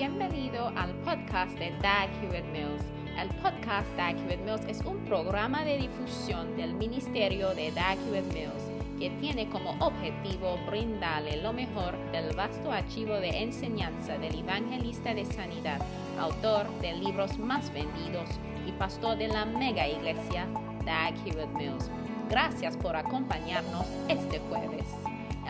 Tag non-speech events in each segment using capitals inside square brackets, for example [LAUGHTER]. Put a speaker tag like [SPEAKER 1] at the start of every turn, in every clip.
[SPEAKER 1] bienvenido al podcast de Dag Hewitt Mills. El podcast Dag Hewitt Mills es un programa de difusión del ministerio de Dag Hewitt Mills que tiene como objetivo brindarle lo mejor del vasto archivo de enseñanza del evangelista de sanidad, autor de libros más vendidos y pastor de la mega iglesia Dag Hewitt Mills. Gracias por acompañarnos este jueves.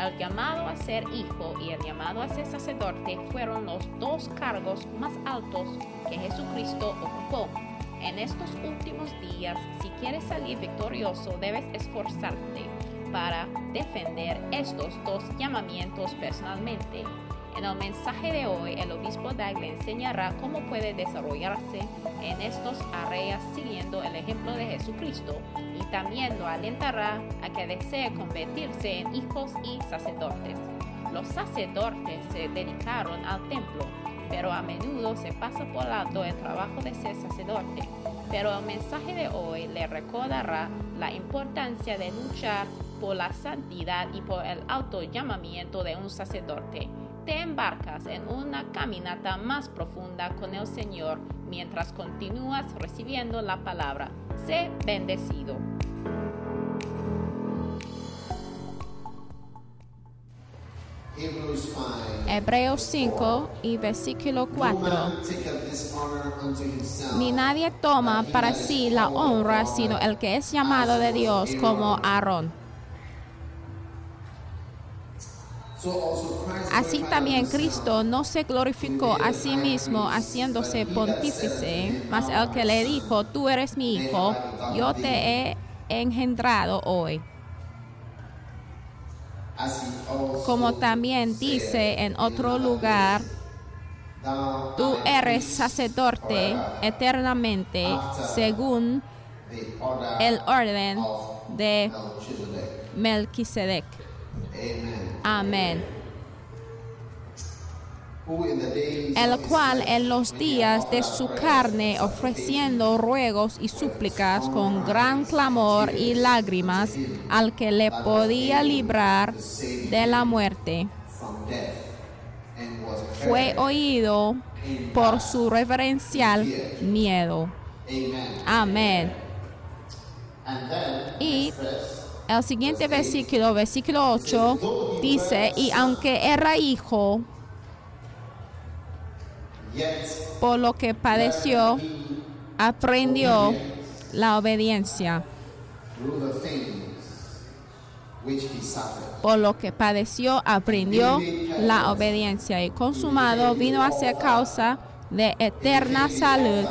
[SPEAKER 1] El llamado a ser hijo y el llamado a ser sacerdote fueron los dos cargos más altos que Jesucristo ocupó. En estos últimos días, si quieres salir victorioso, debes esforzarte para defender estos dos llamamientos personalmente. En el mensaje de hoy, el obispo Dag le enseñará cómo puede desarrollarse en estos áreas siguiendo el ejemplo de Jesucristo y también lo alentará a que desee convertirse en hijos y sacerdotes. Los sacerdotes se dedicaron al templo, pero a menudo se pasa por alto el trabajo de ser sacerdote. Pero el mensaje de hoy le recordará la importancia de luchar por la santidad y por el autollamamiento de un sacerdote te embarcas en una caminata más profunda con el Señor mientras continúas recibiendo la palabra. Sé bendecido. Hebreos 5 y versículo 4. Ni nadie toma para sí la honra sino el que es llamado de Dios como Aarón. Así también Cristo no se glorificó a sí mismo haciéndose pontífice, mas el que le dijo, tú eres mi hijo, yo te he engendrado hoy. Como también dice en otro lugar, tú eres sacerdote eternamente según el orden de Melquisedec. Amén. El cual en los días de su carne, ofreciendo ruegos y súplicas con gran clamor y lágrimas al que le podía librar de la muerte, fue oído por su reverencial miedo. Amén. Y el siguiente versículo, versículo 8, dice, y aunque era hijo, por lo que padeció, aprendió la obediencia. Por lo que padeció, aprendió la obediencia y consumado vino a ser causa de eterna salud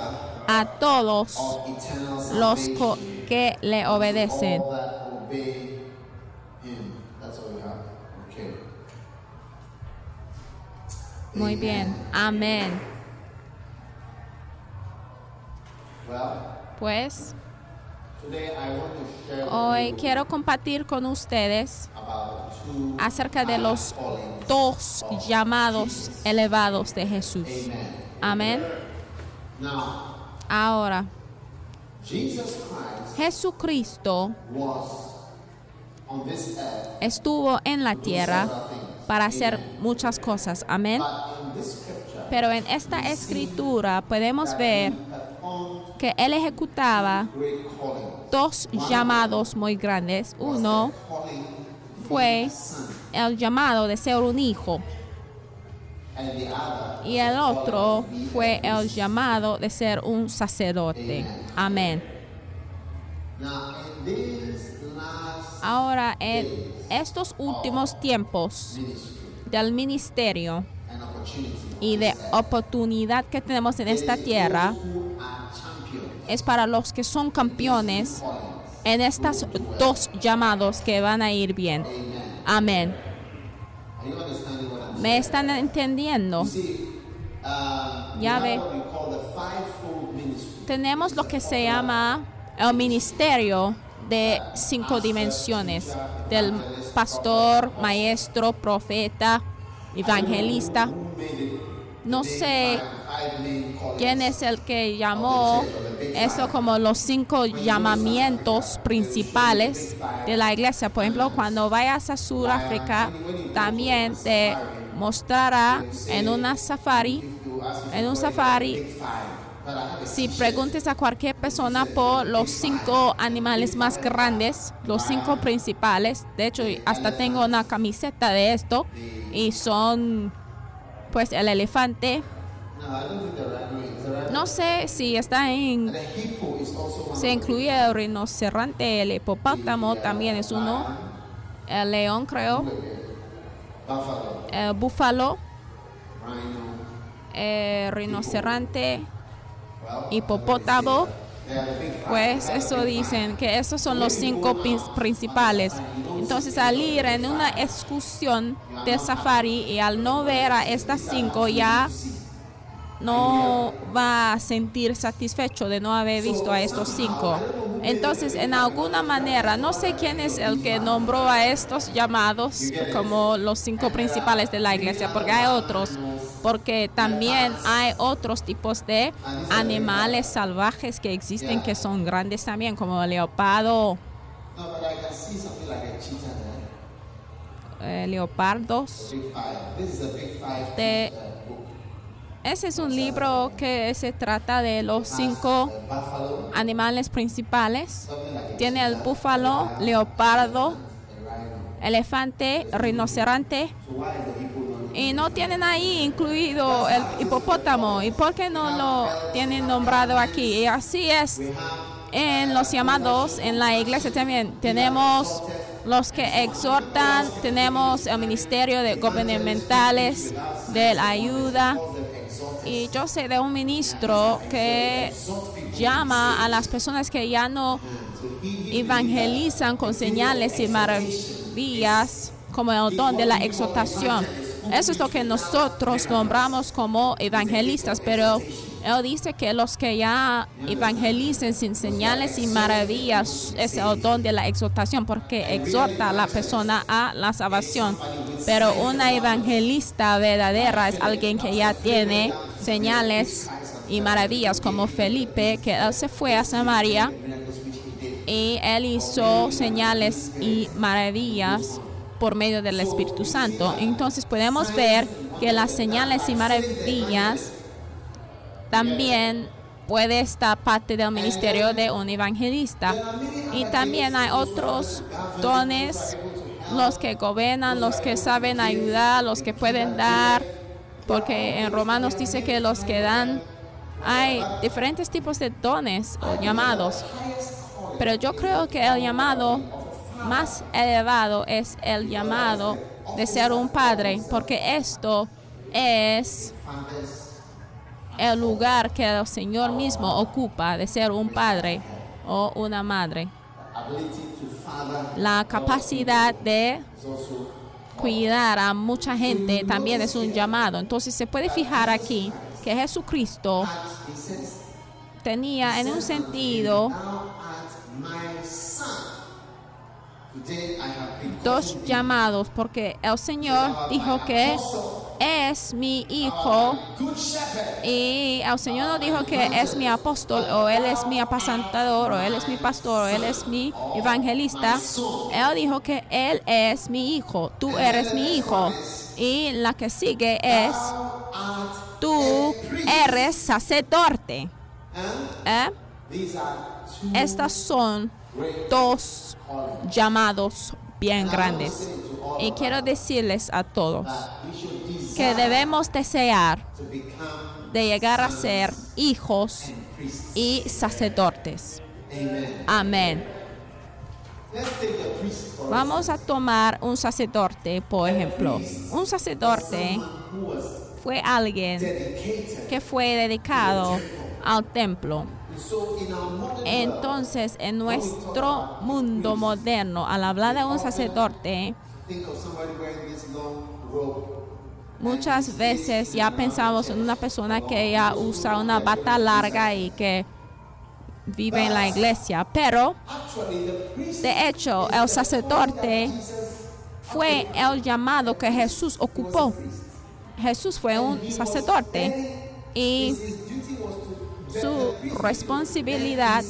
[SPEAKER 1] a todos los que le obedecen. Muy bien, amén. Pues hoy quiero compartir con ustedes acerca de los dos llamados elevados de Jesús. Amén. Ahora, Jesucristo estuvo en la tierra para hacer muchas cosas. Amén. Pero en esta escritura podemos ver que él ejecutaba dos llamados muy grandes. Uno fue el llamado de ser un hijo. Y el otro fue el llamado de ser un sacerdote. Amén. Ahora, en estos últimos tiempos del ministerio y de oportunidad que tenemos en esta tierra, es para los que son campeones en estos dos llamados que van a ir bien. Amén. ¿Me están entendiendo? Ya ve. Tenemos lo que se llama el ministerio de cinco dimensiones, del pastor, maestro, profeta, evangelista. No sé quién es el que llamó eso como los cinco llamamientos principales de la iglesia. Por ejemplo, cuando vayas a Sudáfrica, también te mostrará en una safari en un safari, si preguntes a cualquier persona por los cinco animales más grandes, los cinco principales, de hecho hasta tengo una camiseta de esto, y son pues el elefante, no sé si está en... Se incluye el rinoceronte, el hipopótamo también es uno, el león creo, el búfalo, el rinoceronte, hipopótamo. Pues eso dicen que esos son los cinco principales. Entonces al ir en una excursión de safari y al no ver a estas cinco ya no va a sentir satisfecho de no haber visto a estos cinco. Entonces, en alguna manera, no sé quién es el que nombró a estos llamados como los cinco principales de la iglesia, porque hay otros, porque también hay otros tipos de animales salvajes que existen que son grandes también, como el leopardo. Eh, leopardos de ese es un libro que se trata de los cinco animales principales. Tiene el búfalo, leopardo, elefante, rinoceronte. Y no tienen ahí incluido el hipopótamo. ¿Y por qué no lo tienen nombrado aquí? Y así es en los llamados en la iglesia también. Tenemos los que exhortan, tenemos el ministerio de gubernamentales, de la ayuda, y yo sé de un ministro que llama a las personas que ya no evangelizan con señales y maravillas como el don de la exhortación. Eso es lo que nosotros nombramos como evangelistas, pero él dice que los que ya evangelicen sin señales y maravillas es el don de la exhortación, porque exhorta a la persona a la salvación. Pero una evangelista verdadera es alguien que ya tiene señales y maravillas, como Felipe, que él se fue a Samaria y él hizo señales y maravillas por medio del Espíritu Santo. Entonces podemos ver que las señales y maravillas también puede estar parte del ministerio de un evangelista. Y también hay otros dones, los que gobiernan, los que saben ayudar, los que pueden dar, porque en Romanos dice que los que dan, hay diferentes tipos de dones o llamados. Pero yo creo que el llamado más elevado es el llamado de ser un padre, porque esto es el lugar que el Señor mismo ocupa de ser un padre o una madre. La capacidad de cuidar a mucha gente también es un llamado. Entonces se puede fijar aquí que Jesucristo tenía en un sentido dos llamados porque el Señor dijo que es mi hijo y el Señor no dijo que es mi apóstol o él es mi apacentador o él es mi pastor o él es mi evangelista. Él dijo que él es mi hijo, tú eres mi hijo. Y la que sigue es, tú eres sacerdote. ¿Eh? Estas son dos llamados bien grandes. Y quiero decirles a todos que debemos desear de llegar a ser hijos y sacerdotes. Amén. Vamos a tomar un sacerdote, por ejemplo. Un sacerdote fue alguien que fue dedicado al templo entonces, en nuestro mundo moderno, al hablar de un sacerdote, muchas veces ya pensamos en una persona que ya usa una bata larga y que vive en la iglesia, pero de hecho el sacerdote fue el llamado que Jesús ocupó. Jesús fue un sacerdote y su responsabilidad,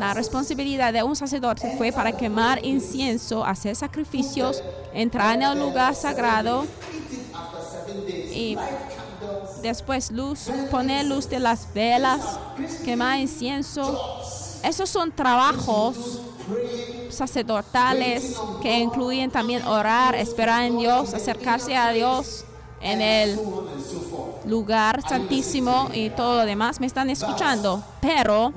[SPEAKER 1] la responsabilidad de un sacerdote fue para quemar incienso, hacer sacrificios, entrar en el lugar sagrado y después luz, poner luz de las velas, quemar incienso. Esos son trabajos sacerdotales que incluyen también orar, esperar en Dios, acercarse a Dios en el lugar santísimo y todo lo demás. Me están escuchando, pero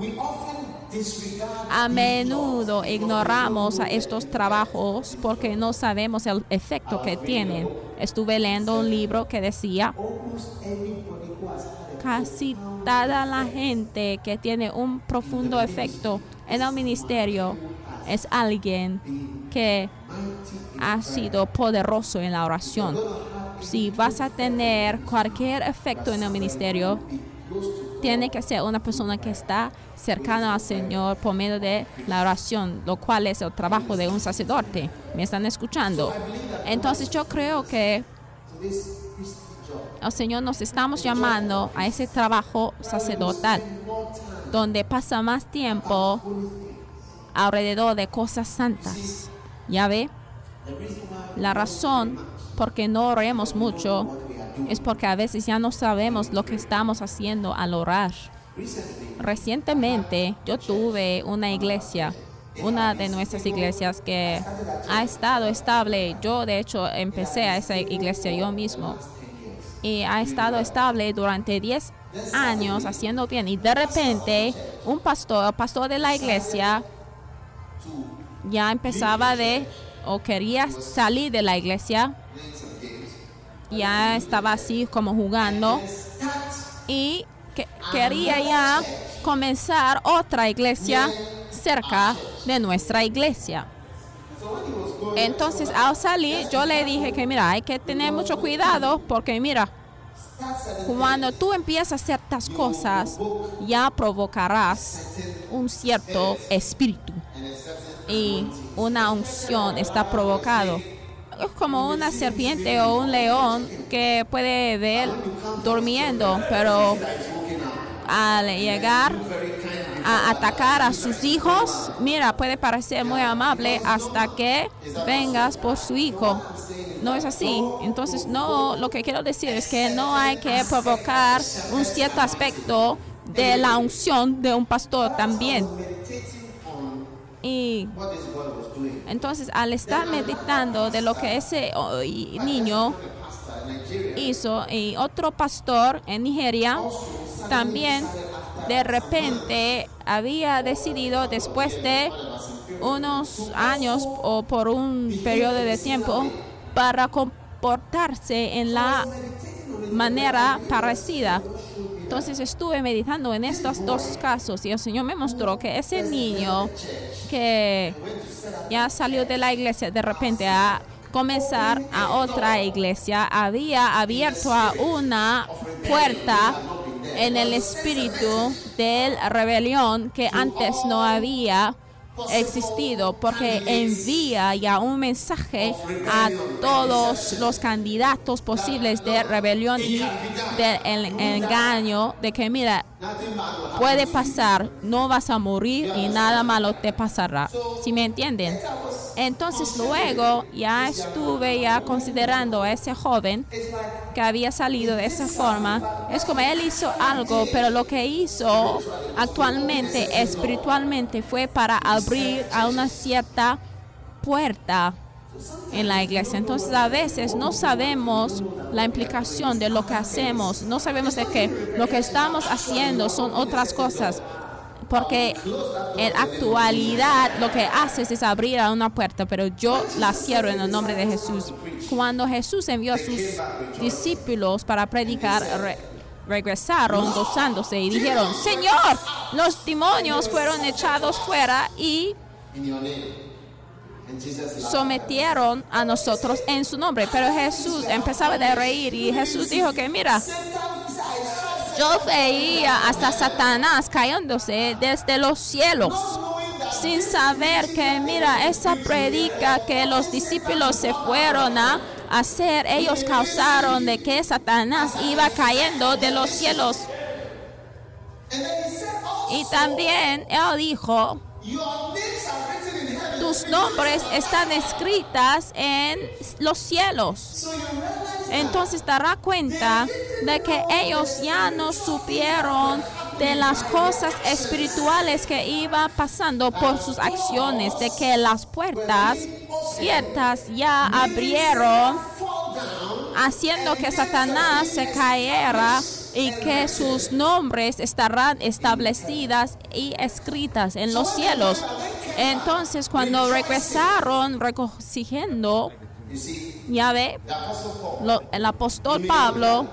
[SPEAKER 1] a menudo ignoramos a estos trabajos porque no sabemos el efecto que tienen. Estuve leyendo un libro que decía, casi toda la gente que tiene un profundo efecto en el ministerio es alguien que ha sido poderoso en la oración. Si vas a tener cualquier efecto en el ministerio, tiene que ser una persona que está cercana al Señor por medio de la oración, lo cual es el trabajo de un sacerdote. ¿Me están escuchando? Entonces yo creo que el Señor nos estamos llamando a ese trabajo sacerdotal, donde pasa más tiempo alrededor de cosas santas. ¿Ya ve? La razón por qué no oremos mucho es porque a veces ya no sabemos lo que estamos haciendo al orar. Recientemente yo tuve una iglesia, una de nuestras iglesias que ha estado estable. Yo de hecho empecé a esa iglesia yo mismo y ha estado estable durante 10 años haciendo bien y de repente un pastor, pastor de la iglesia ya empezaba de o quería salir de la iglesia ya estaba así como jugando y que, quería ya comenzar otra iglesia cerca de nuestra iglesia. Entonces al salir yo le dije que mira, hay que tener mucho cuidado porque mira, cuando tú empiezas ciertas cosas, ya provocarás un cierto espíritu y una unción está provocado como una serpiente o un león que puede ver durmiendo, pero al llegar a atacar a sus hijos, mira, puede parecer muy amable hasta que vengas por su hijo. No es así. Entonces, no, lo que quiero decir es que no hay que provocar un cierto aspecto de la unción de un pastor también. Y entonces al estar meditando de lo que ese niño hizo y otro pastor en Nigeria también de repente había decidido después de unos años o por un periodo de tiempo para comportarse en la manera parecida. Entonces estuve meditando en estos dos casos y el Señor me mostró que ese niño que ya salió de la iglesia de repente a comenzar a otra iglesia había abierto una puerta en el espíritu de rebelión que antes no había existido porque envía ya un mensaje a todos los candidatos posibles de rebelión y del engaño de que mira, puede pasar, no vas a morir y nada malo te pasará. ¿Sí me entienden? Entonces luego ya estuve ya considerando a ese joven que había salido de esa forma. Es como él hizo algo, pero lo que hizo actualmente espiritualmente fue para abrir a una cierta puerta en la iglesia. Entonces a veces no sabemos la implicación de lo que hacemos, no sabemos de que lo que estamos haciendo son otras cosas porque en actualidad lo que haces es abrir a una puerta, pero yo la cierro en el nombre de Jesús. Cuando Jesús envió a sus discípulos para predicar, regresaron gozándose y dijeron, Señor, los demonios fueron echados fuera y sometieron a nosotros en su nombre. Pero Jesús empezaba a reír y Jesús dijo que mira, yo veía hasta Satanás cayéndose desde los cielos sin saber que, mira, esa predica que los discípulos se fueron a hacer, ellos causaron de que Satanás iba cayendo de los cielos. Y también él dijo,
[SPEAKER 2] sus nombres están escritas en los cielos. Entonces dará cuenta de que ellos ya no supieron de las cosas espirituales que iba pasando por sus acciones, de que las puertas ciertas ya abrieron, haciendo que Satanás se cayera y que sus nombres estarán establecidas y escritas en los cielos. Entonces, cuando regresaron recogiendo, ya ve, el apóstol Pablo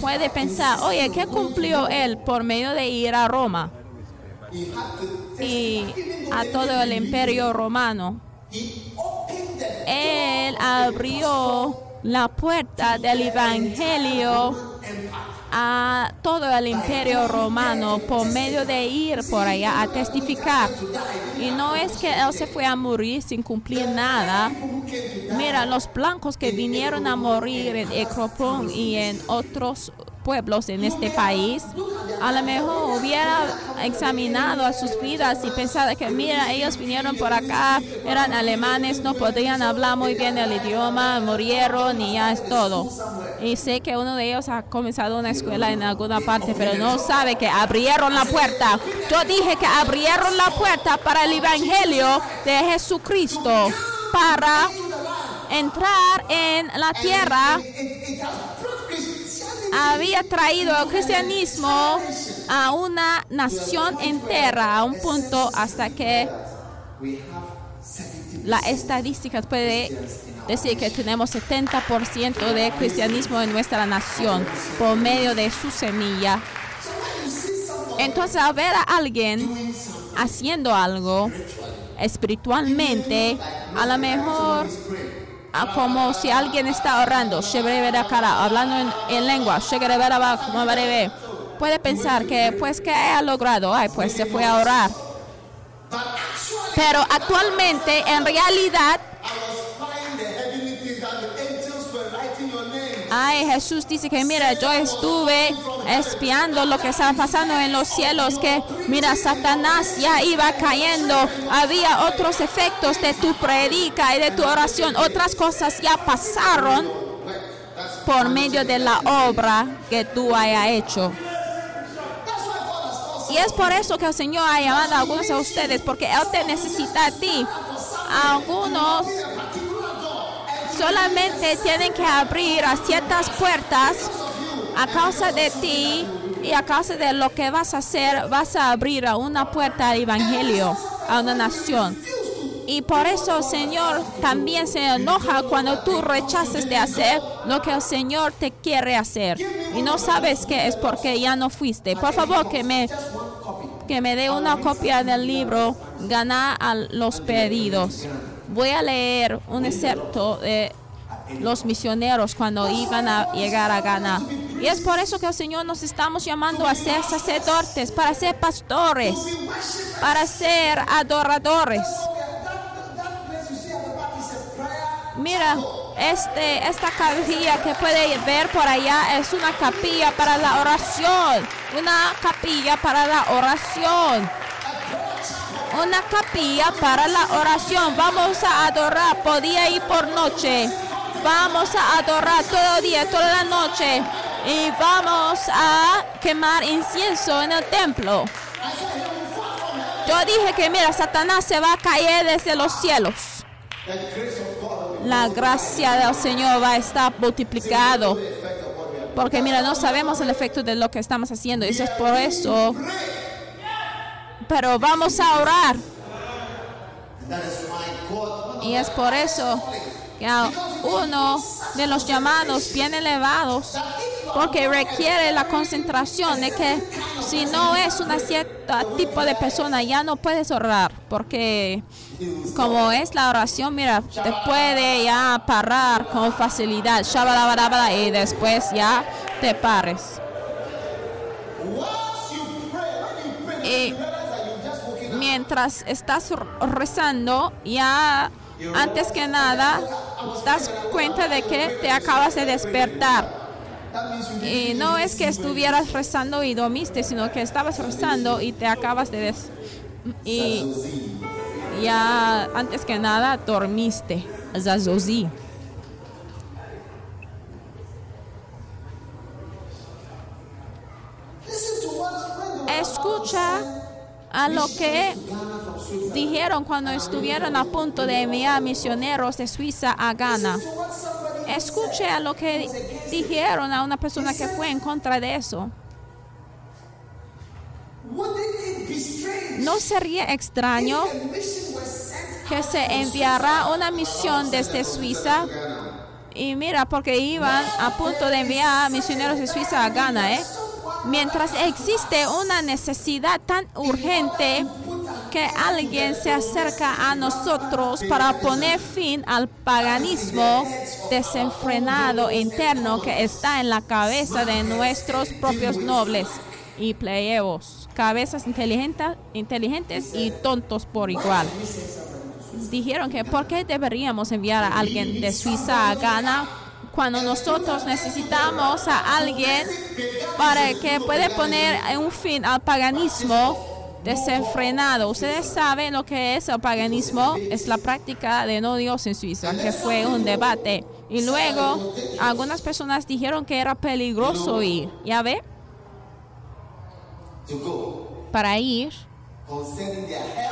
[SPEAKER 2] puede pensar, oye, ¿qué cumplió él por medio de ir a Roma y a todo el imperio romano? Él abrió la puerta del Evangelio a todo el imperio romano por medio de ir por allá a testificar. Y no es que él se fue a morir sin cumplir nada. Mira, los blancos que vinieron a morir en Ecropón y en otros pueblos en este país, a lo mejor hubiera examinado a sus vidas y pensado que, mira, ellos vinieron por acá, eran alemanes, no podían hablar muy bien el idioma, murieron y ya es todo. Y sé que uno de ellos ha comenzado una escuela en alguna parte, pero no sabe que abrieron la puerta. Yo dije que abrieron la puerta para el Evangelio de Jesucristo, para entrar en la tierra había traído el cristianismo a una nación entera, a un punto hasta que la estadística puede decir que tenemos 70% de cristianismo en nuestra nación por medio de su semilla. Entonces, al ver a alguien haciendo algo espiritualmente, a lo mejor como si alguien está orando, hablando en, en lengua, puede pensar que pues que ha logrado, pues se fue a orar. Pero actualmente en realidad Jesús dice que mira, yo estuve espiando lo que estaba pasando en los cielos, que mira, Satanás ya iba cayendo, había otros efectos de tu predica y de tu oración, otras cosas ya pasaron por medio de la obra que tú hayas hecho. Y es por eso que el Señor ha llamado a algunos de ustedes, porque Él te necesita a ti. algunos solamente tienen que abrir a ciertas puertas a causa de ti y a causa de lo que vas a hacer, vas a abrir a una puerta al Evangelio, a una nación. Y por eso el Señor también se enoja cuando tú rechaces de hacer lo que el Señor te quiere hacer. Y no sabes que es porque ya no fuiste. Por favor, que me, que me dé una copia del libro, Ganar a los pedidos voy a leer un excerpto de los misioneros cuando iban a llegar a Ghana. Y es por eso que el Señor nos estamos llamando a ser sacerdotes, para ser pastores, para ser adoradores. Mira, este, esta capilla que puede ver por allá es una capilla para la oración. Una capilla para la oración una capilla para la oración. Vamos a adorar por día y por noche. Vamos a adorar todo día, toda la noche. Y vamos a quemar incienso en el templo. Yo dije que mira, Satanás se va a caer desde los cielos. La gracia del Señor va a estar multiplicado. Porque mira, no sabemos el efecto de lo que estamos haciendo. Y eso es por eso pero vamos a orar. Y es por eso que uno de los llamados bien elevados, porque requiere la concentración de que si no es una cierta tipo de persona, ya no puedes orar, porque como es la oración, mira, te puede ya parar con facilidad, y después ya te pares. Y mientras estás rezando, ya antes que nada, das cuenta de que te acabas de despertar. Y no es que estuvieras rezando y dormiste, sino que estabas rezando y te acabas de des y ya antes que nada dormiste, Zazozi. Escucha a lo que dijeron cuando estuvieron a punto de enviar misioneros de Suiza a Ghana. Escuche a lo que dijeron a una persona que fue en contra de eso. ¿No sería extraño que se enviara una misión desde Suiza? Y mira, porque iban a punto de enviar misioneros de Suiza a Ghana, ¿eh? Mientras existe una necesidad tan urgente que alguien se acerca a nosotros para poner fin al paganismo desenfrenado interno que está en la cabeza de nuestros propios nobles y plebeyos, cabezas inteligentes, inteligentes y tontos por igual. Dijeron que ¿por qué deberíamos enviar a alguien de Suiza a Ghana cuando nosotros necesitamos a alguien para que pueda poner un fin al paganismo desenfrenado. Ustedes saben lo que es el paganismo, es la práctica de no Dios en Suiza, que fue un debate. Y luego algunas personas dijeron que era peligroso ir, ¿ya ve? Para ir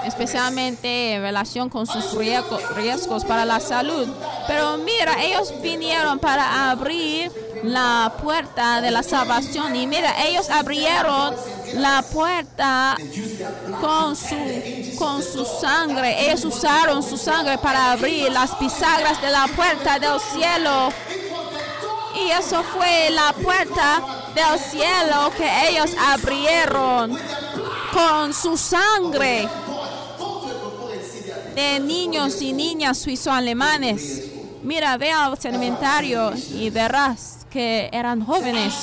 [SPEAKER 2] especialmente en relación con sus riesgos para la salud. Pero mira, ellos vinieron para abrir la puerta de la salvación y mira, ellos abrieron la puerta con su con su sangre. Ellos usaron su sangre para abrir las bisagras de la puerta del cielo. Y eso fue la puerta del cielo que ellos abrieron con su sangre de niños y niñas suizo-alemanes. Mira, ve al cementerio y verás que eran jóvenes.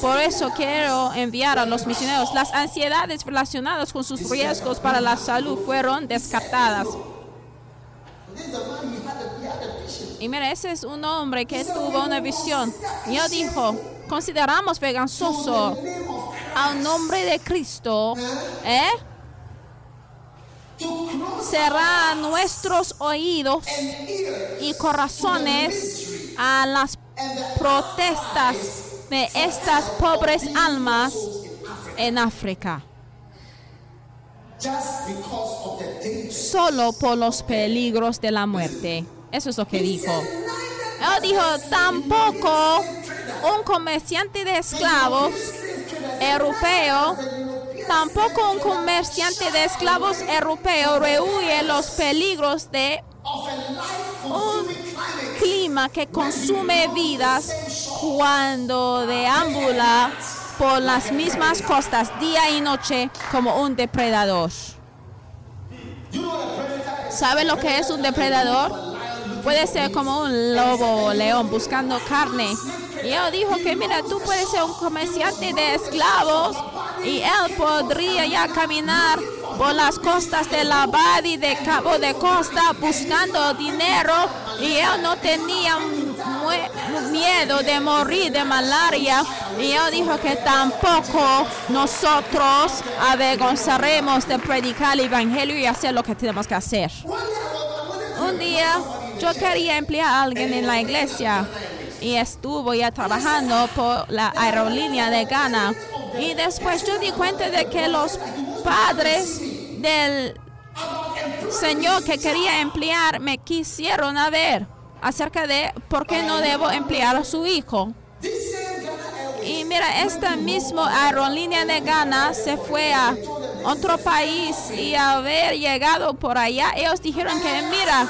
[SPEAKER 2] Por eso quiero enviar a los misioneros. Las ansiedades relacionadas con sus riesgos para la salud fueron descartadas. Y mira, ese es un hombre que tuvo una visión. Y él dijo, consideramos vergonzoso al nombre de Cristo, ¿eh? Cerrar nuestros oídos y corazones a las protestas de estas pobres almas en África. Solo por los peligros de la muerte. Eso es lo que dijo. Él dijo, tampoco un comerciante de esclavos europeo, tampoco un comerciante de esclavos europeo rehuye los peligros de un clima que consume vidas cuando deambula por las mismas costas día y noche como un depredador. ¿Saben lo que es un depredador? Puede ser como un lobo o león buscando carne y él dijo que, mira, tú puedes ser un comerciante de esclavos y él podría ya caminar por las costas de la y de Cabo de Costa buscando dinero y él no tenía miedo de morir de malaria y él dijo que tampoco nosotros avergonzaremos de predicar el evangelio y hacer lo que tenemos que hacer. Un día yo quería emplear a alguien en la iglesia y estuvo ya trabajando por la aerolínea de Ghana. Y después yo di cuenta de que los padres del señor que quería emplear me quisieron a ver acerca de por qué no debo emplear a su hijo. Y mira, esta misma aerolínea de Ghana se fue a otro país y haber llegado por allá, ellos dijeron que mira,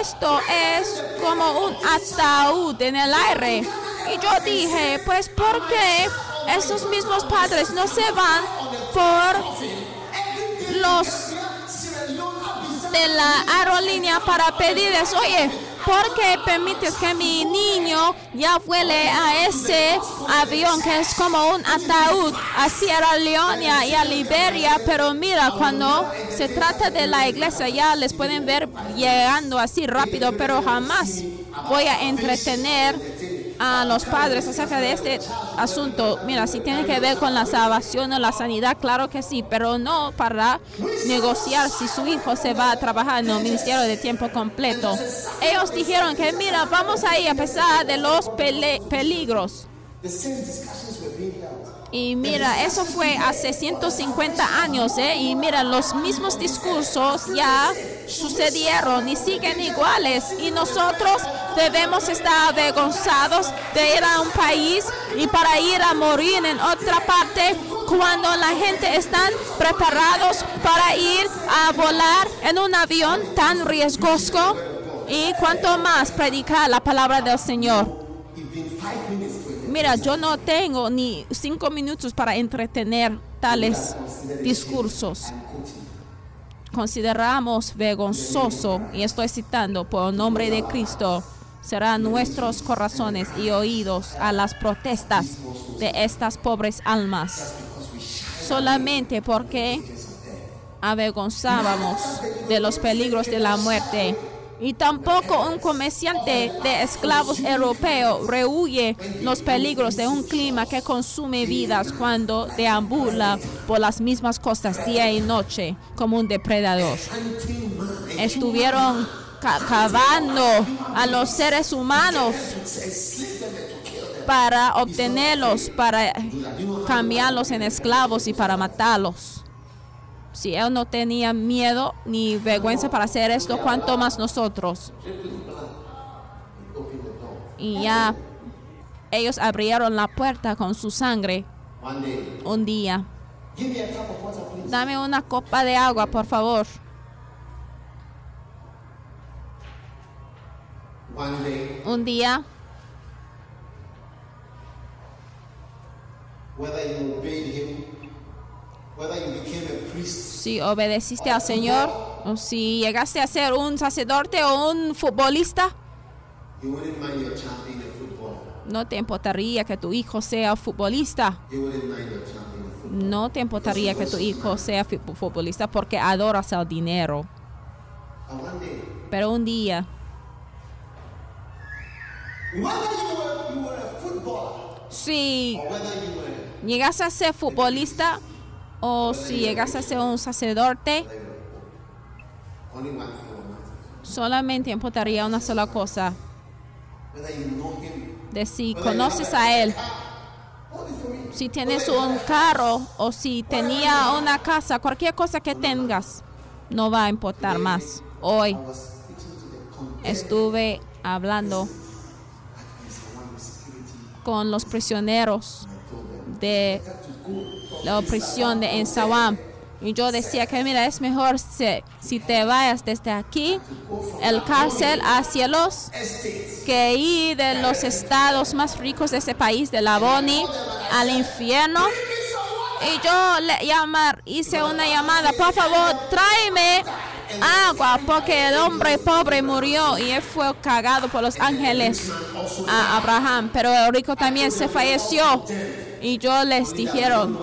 [SPEAKER 2] esto es como un ataúd en el aire. Y yo dije, pues ¿por qué esos mismos padres no se van por los de la aerolínea para pedirles, oye, ¿por qué permites que mi niño ya vuele a ese avión que es como un ataúd a Sierra Leone y a Liberia? Pero mira, cuando se trata de la iglesia ya les pueden ver llegando así rápido, pero jamás voy a entretener a los padres acerca de este asunto. Mira, si tiene que ver con la salvación o la sanidad, claro que sí, pero no para negociar si su hijo se va a trabajar en el ministerio de tiempo completo. Ellos dijeron que, mira, vamos a ir a pesar de los peligros. Y mira, eso fue hace 150 años, ¿eh? Y mira, los mismos discursos ya sucedieron y siguen iguales. Y nosotros debemos estar avergonzados de ir a un país y para ir a morir en otra parte cuando la gente están preparados para ir a volar en un avión tan riesgoso. Y cuanto más predicar la palabra del Señor. Mira, yo no tengo ni cinco minutos para entretener tales discursos. Consideramos vergonzoso, y estoy citando por nombre de Cristo, serán nuestros corazones y oídos a las protestas de estas pobres almas. Solamente porque avergonzábamos de los peligros de la muerte. Y tampoco un comerciante de esclavos europeo rehuye los peligros de un clima que consume vidas cuando deambula por las mismas costas día y noche como un depredador. Estuvieron ca- cavando a los seres humanos para obtenerlos, para cambiarlos en esclavos y para matarlos. Si él no tenía miedo ni vergüenza para hacer esto, cuanto más nosotros. Y ya ellos abrieron la puerta con su sangre un día. Dame una copa de agua, por favor. Un día, si obedeciste al Señor, o si llegaste a ser un sacerdote o un futbolista, no te importaría que tu hijo sea futbolista. No te importaría que tu hijo sea futbolista porque adoras el dinero. Pero un día, si llegas a ser futbolista o si llegas a ser un sacerdote, solamente importaría una sola cosa, de si conoces a él, si tienes un carro o si tenía una casa, cualquier cosa que tengas, no va a importar más. Hoy estuve hablando con los prisioneros de la opresión de Ensawam. Y yo decía que mira, es mejor si, si te vayas desde aquí, el cárcel hacia los que ir de los estados más ricos de ese país, de la Boni, al infierno. Y yo le llamar, hice una llamada, por favor, tráeme agua, porque el hombre pobre murió y él fue cagado por los ángeles a Abraham, pero el rico también se falleció. Y yo les dijeron,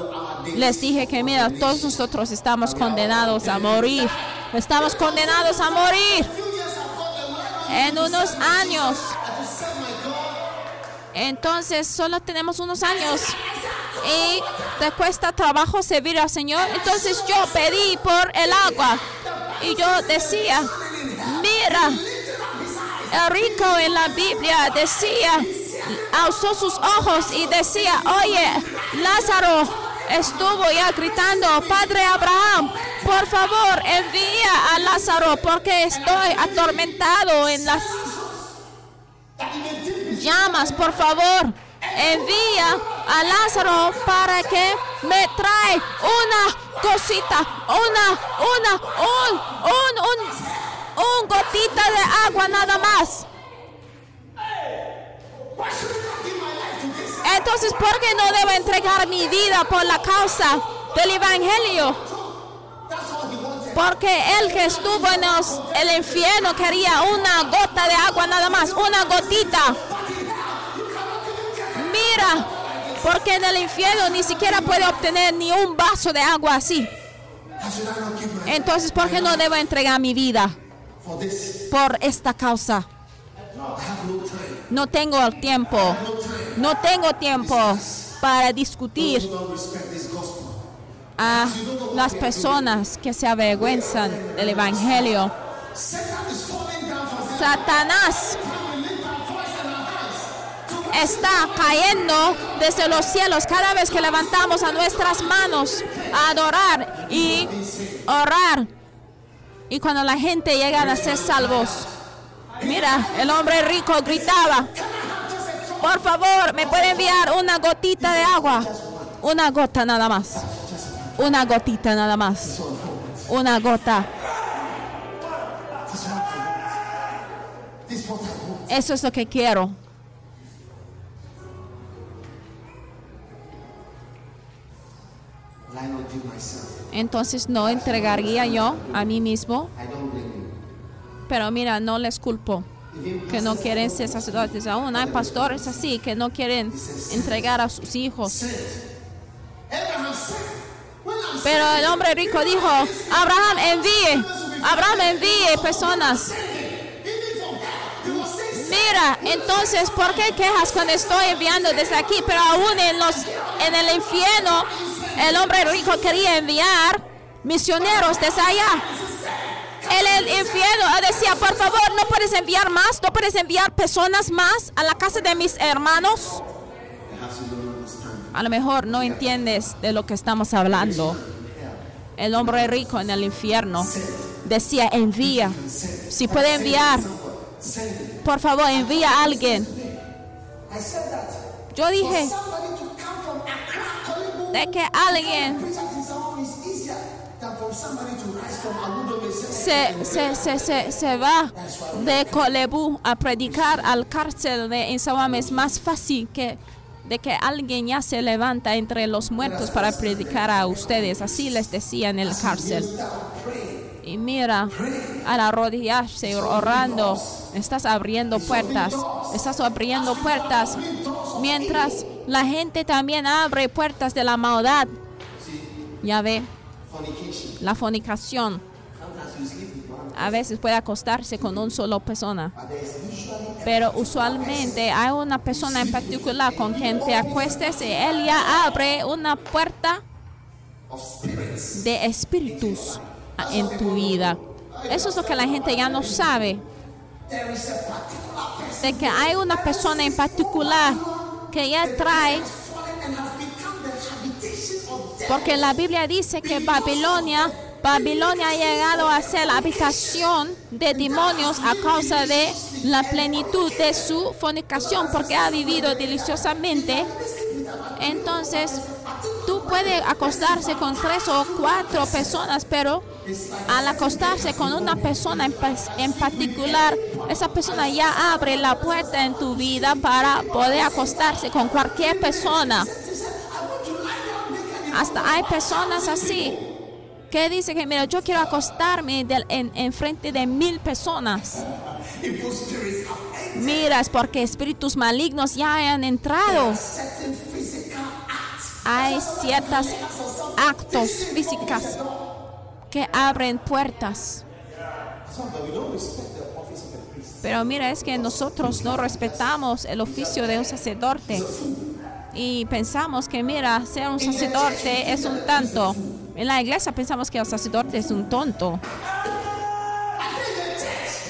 [SPEAKER 2] les dije que mira, todos nosotros estamos condenados a morir. Estamos condenados a morir. En unos años. Entonces solo tenemos unos años y te cuesta trabajo servir al Señor. Entonces yo pedí por el agua y yo decía, mira, el rico en la Biblia decía, alzó sus ojos y decía, oye, Lázaro estuvo ya gritando, Padre Abraham, por favor envía a Lázaro porque estoy atormentado en las llamas, por favor, envía a Lázaro para que me trae una cosita, una, una, un, un, un, un gotita de agua nada más. Entonces, ¿por qué no debo entregar mi vida por la causa del Evangelio? Porque el que estuvo en el infierno quería una gota de agua nada más, una gotita. Mira, porque en el infierno ni siquiera puede obtener ni un vaso de agua así. Entonces, ¿por qué no debo entregar mi vida por esta causa?
[SPEAKER 3] No
[SPEAKER 2] tengo el tiempo. No tengo tiempo para discutir a las personas que se avergüenzan del Evangelio. Satanás está cayendo desde los cielos cada vez que levantamos a nuestras manos a adorar y orar. Y cuando la gente llega a ser salvos, mira, el hombre rico gritaba, por favor, ¿me puede enviar una gotita de agua? Una gota nada más. Una gotita nada más. Una gota. Eso es lo que quiero. Entonces no entregaría yo a mí mismo. Pero mira, no les culpo que no quieren ser sacerdotes. Aún hay pastores así que no quieren entregar a sus hijos. Pero el hombre rico dijo, Abraham envíe, Abraham envíe personas. Mira, entonces, ¿por qué quejas cuando estoy enviando desde aquí? Pero aún en, los, en el infierno, el hombre rico quería enviar misioneros desde allá. El infierno decía, por favor, ¿no puedes enviar más? ¿No puedes enviar personas más a la casa de mis hermanos? A lo mejor no entiendes de lo que estamos hablando. El hombre rico en el infierno decía, envía. Si puede enviar, por favor, envía a alguien. Yo dije de que alguien se, se, se, se, va de Colebu a predicar al cárcel de Insawam. Es más fácil que de que alguien ya se levanta entre los muertos para predicar a ustedes. Así les decía en el cárcel. Y mira, al arrodillarse orando, estás abriendo puertas, estás abriendo puertas, mientras la gente también abre puertas de la maldad. Ya ve, la fornicación a veces puede acostarse con una sola persona,
[SPEAKER 3] but there's usually
[SPEAKER 2] pero usualmente hay una persona en particular con quien te acuestes y él ya abre una puerta de espíritus en tu vida. Eso es lo que la gente ya no sabe,
[SPEAKER 3] There is a particular person
[SPEAKER 2] de que hay una persona en particular que ya trae, porque la Biblia dice que Babilonia, Babilonia ha llegado a ser la habitación de demonios a causa de la plenitud de su fornicación, porque ha vivido deliciosamente. Entonces, tú puedes acostarse con tres o cuatro personas, pero al acostarse con una persona en, en particular, esa persona ya abre la puerta en tu vida para poder acostarse con cualquier persona. Hasta hay personas así que dicen que, mira, yo quiero acostarme del- en, en frente de mil personas.
[SPEAKER 3] Evil spirits have entered
[SPEAKER 2] Mira, es porque espíritus malignos ya han entrado. Hay ciertos actos físicos que abren puertas. Pero mira, es que nosotros no respetamos el oficio de un sacerdote. Y pensamos que, mira, ser un sacerdote es un tanto. En la iglesia pensamos que el sacerdote es un tonto.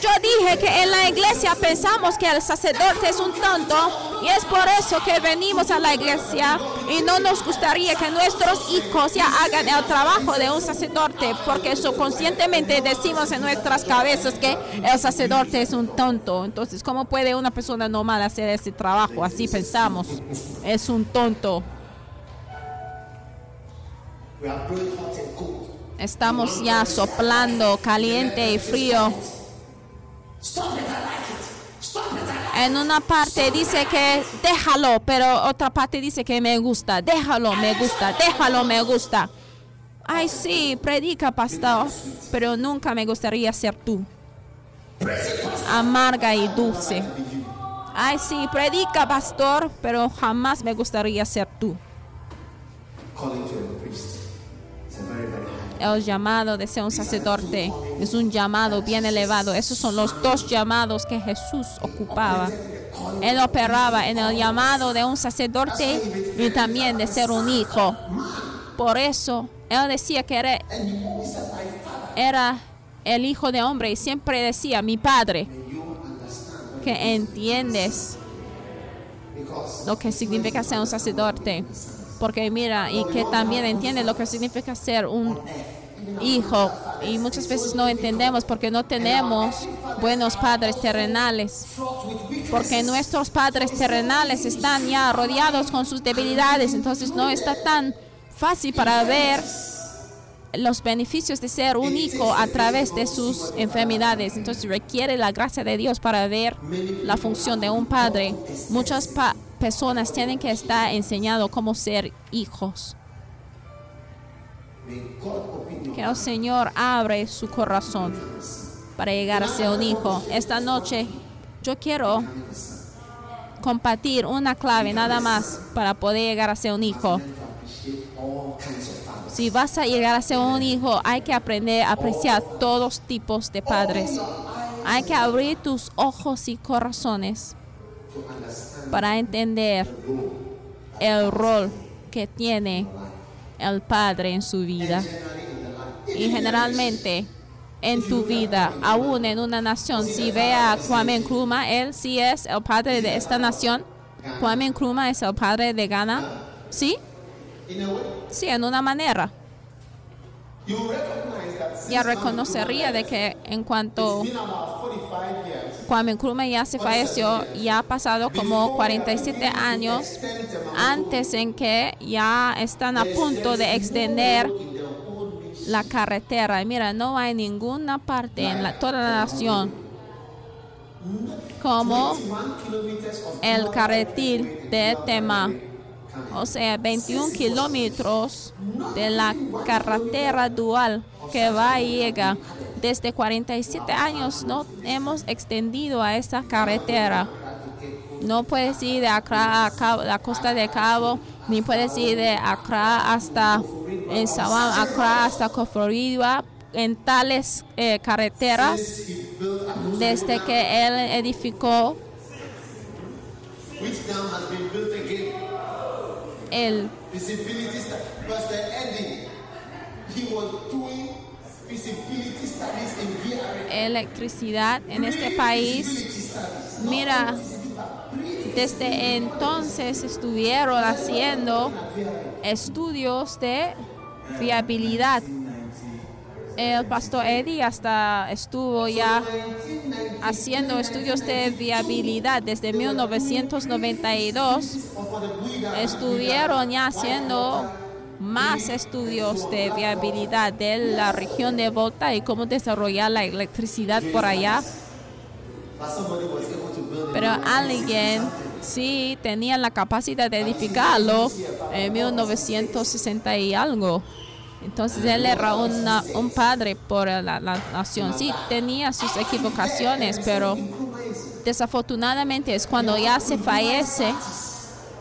[SPEAKER 2] Yo dije que en la iglesia pensamos que el sacerdote es un tonto y es por eso que venimos a la iglesia y no nos gustaría que nuestros hijos ya hagan el trabajo de un sacerdote porque subconscientemente decimos en nuestras cabezas que el sacerdote es un tonto. Entonces, ¿cómo puede una persona normal hacer ese trabajo? Así pensamos. Es un tonto. Estamos ya soplando caliente y frío. En una parte dice que déjalo, pero otra parte dice que me gusta. Déjalo, me gusta. Déjalo, me gusta. Ay, sí, predica, pastor, pero nunca me gustaría ser tú. Amarga y dulce. Ay, sí, predica, pastor, pero jamás me gustaría ser tú. El llamado de ser un sacerdote es un llamado bien elevado. Esos son los dos llamados que Jesús ocupaba. Él operaba en el llamado de un sacerdote y también de ser un hijo. Por eso, él decía que era el hijo de hombre y siempre decía, mi padre, que entiendes lo que significa ser un sacerdote. Porque mira, y que también entiende lo que significa ser un hijo. Y muchas veces no entendemos porque no tenemos buenos padres terrenales. Porque nuestros padres terrenales están ya rodeados con sus debilidades. Entonces no está tan fácil para ver los beneficios de ser un hijo a través de sus enfermedades. Entonces requiere la gracia de Dios para ver la función de un padre. Muchas pa- personas tienen que estar enseñados cómo ser hijos. Que el Señor abre su corazón para llegar a ser un hijo. Esta noche yo quiero compartir una clave nada más para poder llegar a ser un hijo. Si vas a llegar a ser un hijo, hay que aprender a apreciar todos tipos de padres. Hay que abrir tus ojos y corazones para entender el rol que tiene el padre en su vida. Y generalmente en tu vida, aún en una nación, si ve a Kwame Nkrumah, él sí es el padre de esta nación. Kwame Nkrumah es el padre de Ghana. ¿Sí? Sí, en una manera. Ya reconocería de que en cuanto Kwame Nkrumah ya se falleció, ya ha pasado como 47 años antes en que ya están a punto de extender la carretera. Mira, no hay ninguna parte en toda la nación como el carretil de Tema. O sea, 21 kilómetros de la carretera dual que va y llega. Desde 47 años no hemos extendido a esa carretera. No puedes ir de Accra a la costa de Cabo, ni puedes ir de Accra hasta en Sabam, Accra hasta Coforiwa, en tales eh, carreteras desde que él edificó. El electricidad en este país. Mira, desde entonces estuvieron haciendo estudios de viabilidad. El pastor Eddie hasta estuvo ya haciendo estudios de viabilidad desde 1992. Estuvieron ya haciendo más estudios de viabilidad de la región de Volta y cómo desarrollar la electricidad por allá. Pero alguien sí tenía la capacidad de edificarlo en 1960 y algo. Entonces él era una- un padre por la, la nación. Sí, tenía sus equivocaciones, pero desafortunadamente es cuando ya se fallece,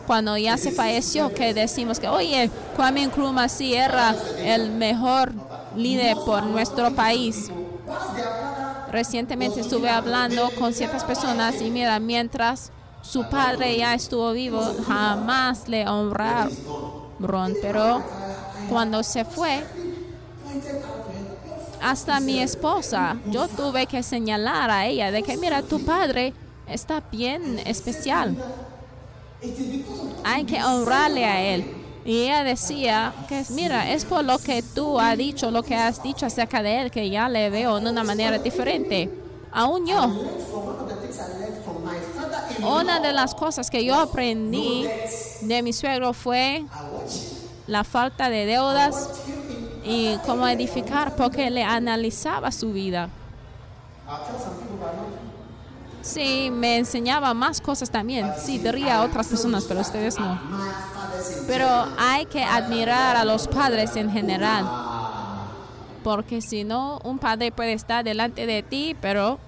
[SPEAKER 2] cuando ya se falleció, que decimos que, oye, Kwame Nkrumah sí era el mejor líder por nuestro país. Recientemente estuve hablando con ciertas personas y mira, mientras su padre ya estuvo vivo, jamás le honraron, pero cuando se fue, hasta mi esposa, yo tuve que señalar a ella de que, mira, tu padre está bien especial. Hay que honrarle a él. Y ella decía que, mira, es por lo que tú has dicho, lo que has dicho acerca de él, que ya le veo de una manera diferente. Aún yo. Una de las cosas que yo aprendí de mi suegro fue la falta de deudas y cómo edificar, porque le analizaba su vida. Sí, me enseñaba más cosas también. Sí, diría a otras personas, pero ustedes no. Pero hay que admirar a los padres en general. Porque si no, un padre puede estar delante de ti, pero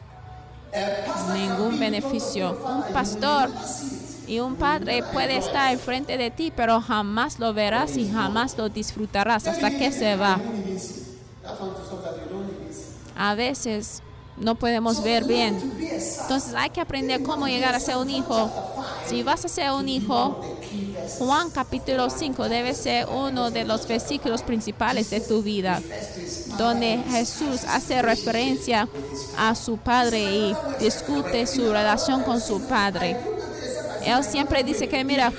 [SPEAKER 2] ningún beneficio. Un pastor y un padre puede estar enfrente de ti, pero jamás lo verás y jamás lo disfrutarás hasta que se va. A veces no podemos ver bien. Entonces hay que aprender cómo llegar a ser un hijo. Si vas a ser un hijo, Juan capítulo 5 debe ser uno de los versículos principales de tu vida, donde Jesús hace referencia a su Padre y discute su relación con su Padre. Él siempre dice que, mira,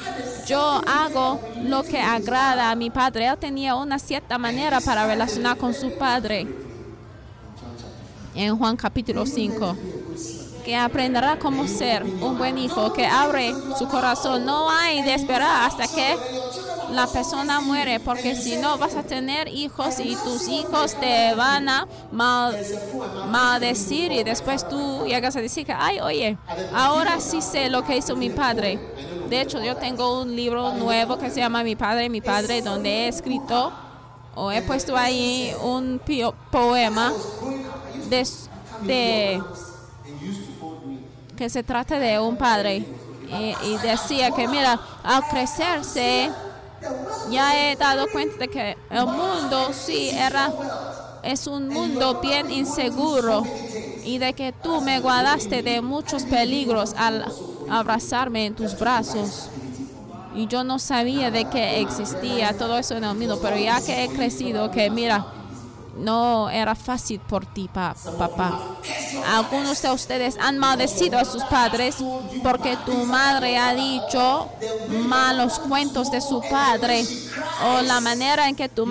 [SPEAKER 2] yo hago lo que agrada a mi Padre. Él tenía una cierta manera para relacionar con su Padre. En Juan capítulo 5 que aprenderá cómo ser un buen hijo, que abre su corazón. No hay de esperar hasta que la persona muere, porque si no vas a tener hijos y tus hijos te van a mal, maldecir y después tú llegas a decir que, ay, oye, ahora sí sé lo que hizo mi padre. De hecho, yo tengo un libro nuevo que se llama Mi padre, mi padre, donde he escrito o he puesto ahí un poema de, que se trata de un padre. Y, y decía que mira al crecerse ya he dado cuenta de que el mundo sí era es un mundo bien inseguro y de que tú me guardaste de muchos peligros al abrazarme en tus brazos. Y yo no sabía de que existía todo eso en el mundo pero ya que he crecido que mira no era fácil por ti, pa- papá. Algunos de ustedes han maldecido a sus padres porque tu madre ha dicho malos cuentos de su padre o la manera en que tu,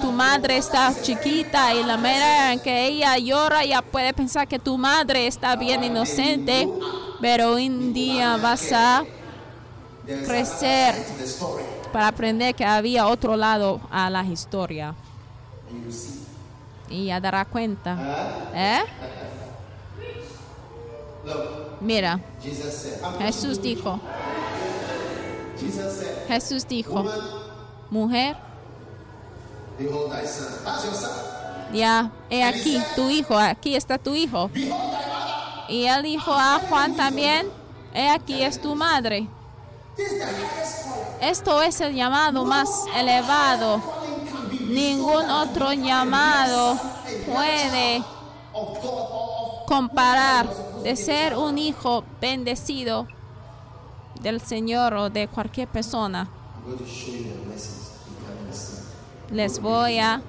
[SPEAKER 2] tu madre está chiquita y la manera en que ella llora, ya puede pensar que tu madre está bien inocente, pero un día vas a crecer para aprender que había otro lado a la historia y ya dará cuenta. ¿Eh? Mira, Jesús dijo, Jesús dijo, mujer, ya, he aquí tu hijo, aquí está tu hijo. Y él dijo a Juan también, he aquí es tu madre. Esto es el llamado más elevado. Ningún otro llamado puede comparar de ser un hijo bendecido del Señor o de cualquier persona. Les voy a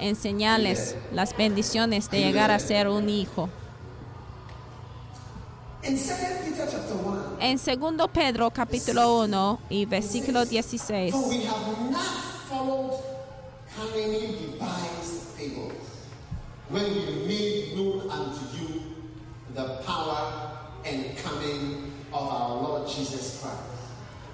[SPEAKER 2] enseñarles las bendiciones de llegar a ser un hijo.
[SPEAKER 3] In 2 Peter chapter 1,
[SPEAKER 2] En 2 Pedro capítulo 1 y versículo 16.
[SPEAKER 3] Followed devised fables, when we made known unto you the power and coming of our Lord Jesus Christ.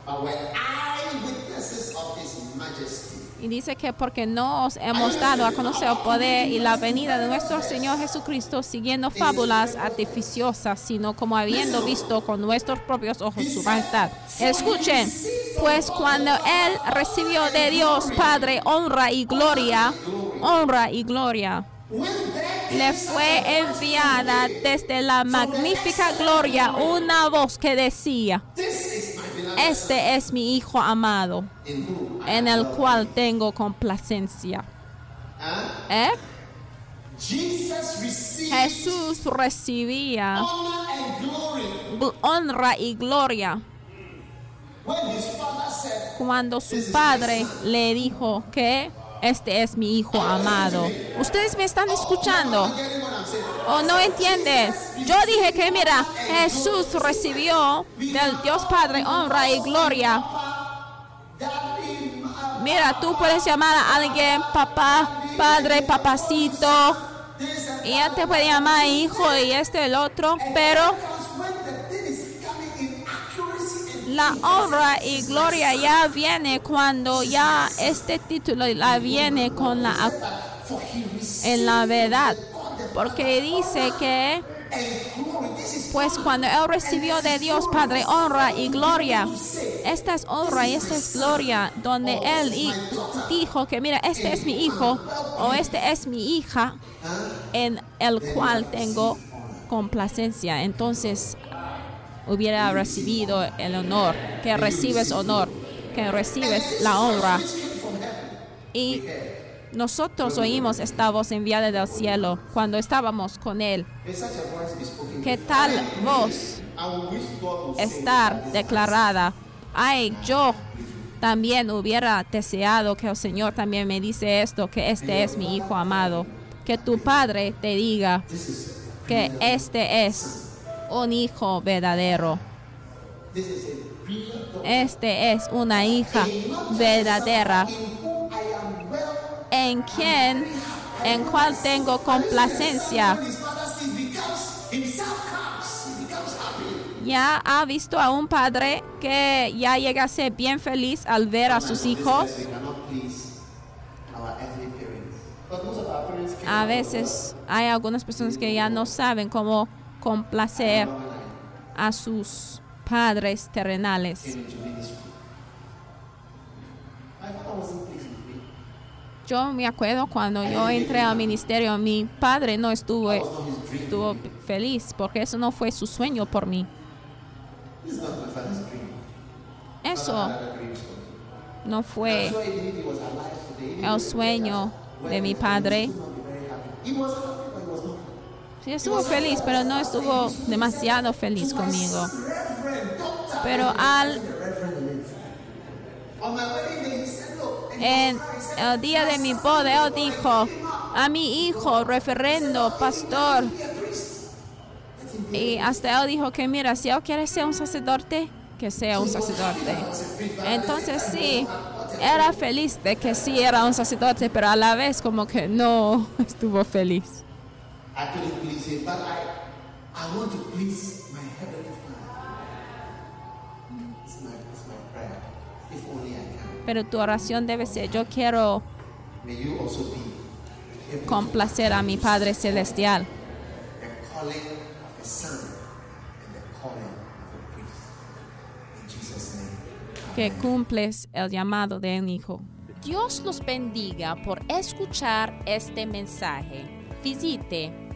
[SPEAKER 3] But were eyewitnesses of his majesty.
[SPEAKER 2] Y dice que porque no os hemos dado a conocer el poder y la venida de nuestro Señor Jesucristo siguiendo fábulas artificiosas, sino como habiendo visto con nuestros propios ojos su majestad. Escuchen, pues cuando Él recibió de Dios Padre honra y gloria, honra y gloria, le fue enviada desde la magnífica gloria una voz que decía, este es mi Hijo amado, en el cual tengo complacencia. ¿Eh?
[SPEAKER 3] Received
[SPEAKER 2] Jesús recibía honra y gloria cuando su padre le dijo que este es mi hijo amado. Ustedes me están escuchando o no entienden. Yo dije que mira, Jesús recibió del Dios Padre honra y gloria. Mira, tú puedes llamar a alguien papá, padre, papacito. Y él te puede llamar hijo y este el otro, pero La honra y gloria ya viene cuando ya este título la viene con la en la verdad, porque dice que pues cuando él recibió de Dios Padre honra y gloria, esta es honra y esta es gloria, donde él dijo que mira, este es mi hijo o este es mi hija, en el cual tengo complacencia. Entonces hubiera recibido el honor, que recibes honor, que recibes la honra. Y nosotros oímos esta voz enviada del cielo cuando estábamos con Él. ¿Qué tal voz estar declarada? Ay, yo también hubiera deseado que el Señor también me dice esto, que este es mi Hijo amado. Que tu Padre te diga que este es un Hijo verdadero. Este es una hija verdadera en quien, en cual tengo complacencia. Ya ha visto a un padre que ya llega a ser bien feliz al ver a sus hijos. A veces hay algunas personas que ya no saben cómo complacer a sus padres terrenales. Yo me acuerdo cuando yo entré al ministerio, mi padre no estuvo, estuvo feliz porque eso no fue su sueño por mí. Eso no fue el sueño de mi padre. Estuvo feliz, pero no estuvo demasiado feliz conmigo. Pero al en día de mi boda, él dijo a mi hijo, referendo, pastor, y hasta él dijo que mira, si él quiere ser un sacerdote, que sea un sacerdote. Entonces sí, era feliz de que sí era un sacerdote, pero a la vez como que no [LAUGHS] estuvo feliz.
[SPEAKER 3] I couldn't please him, but I, I want to please my heavenly Father. It's my, it's my prayer. If only I can.
[SPEAKER 2] Pero tu oración debe ser, yo quiero
[SPEAKER 3] May you also be able to
[SPEAKER 2] complacer a mi Padre Celestial.
[SPEAKER 3] the calling of a son and the calling of a priest. In Jesus' name.
[SPEAKER 2] que cumples el llamado de un hijo.
[SPEAKER 1] Dios los bendiga por escuchar este mensaje. Visite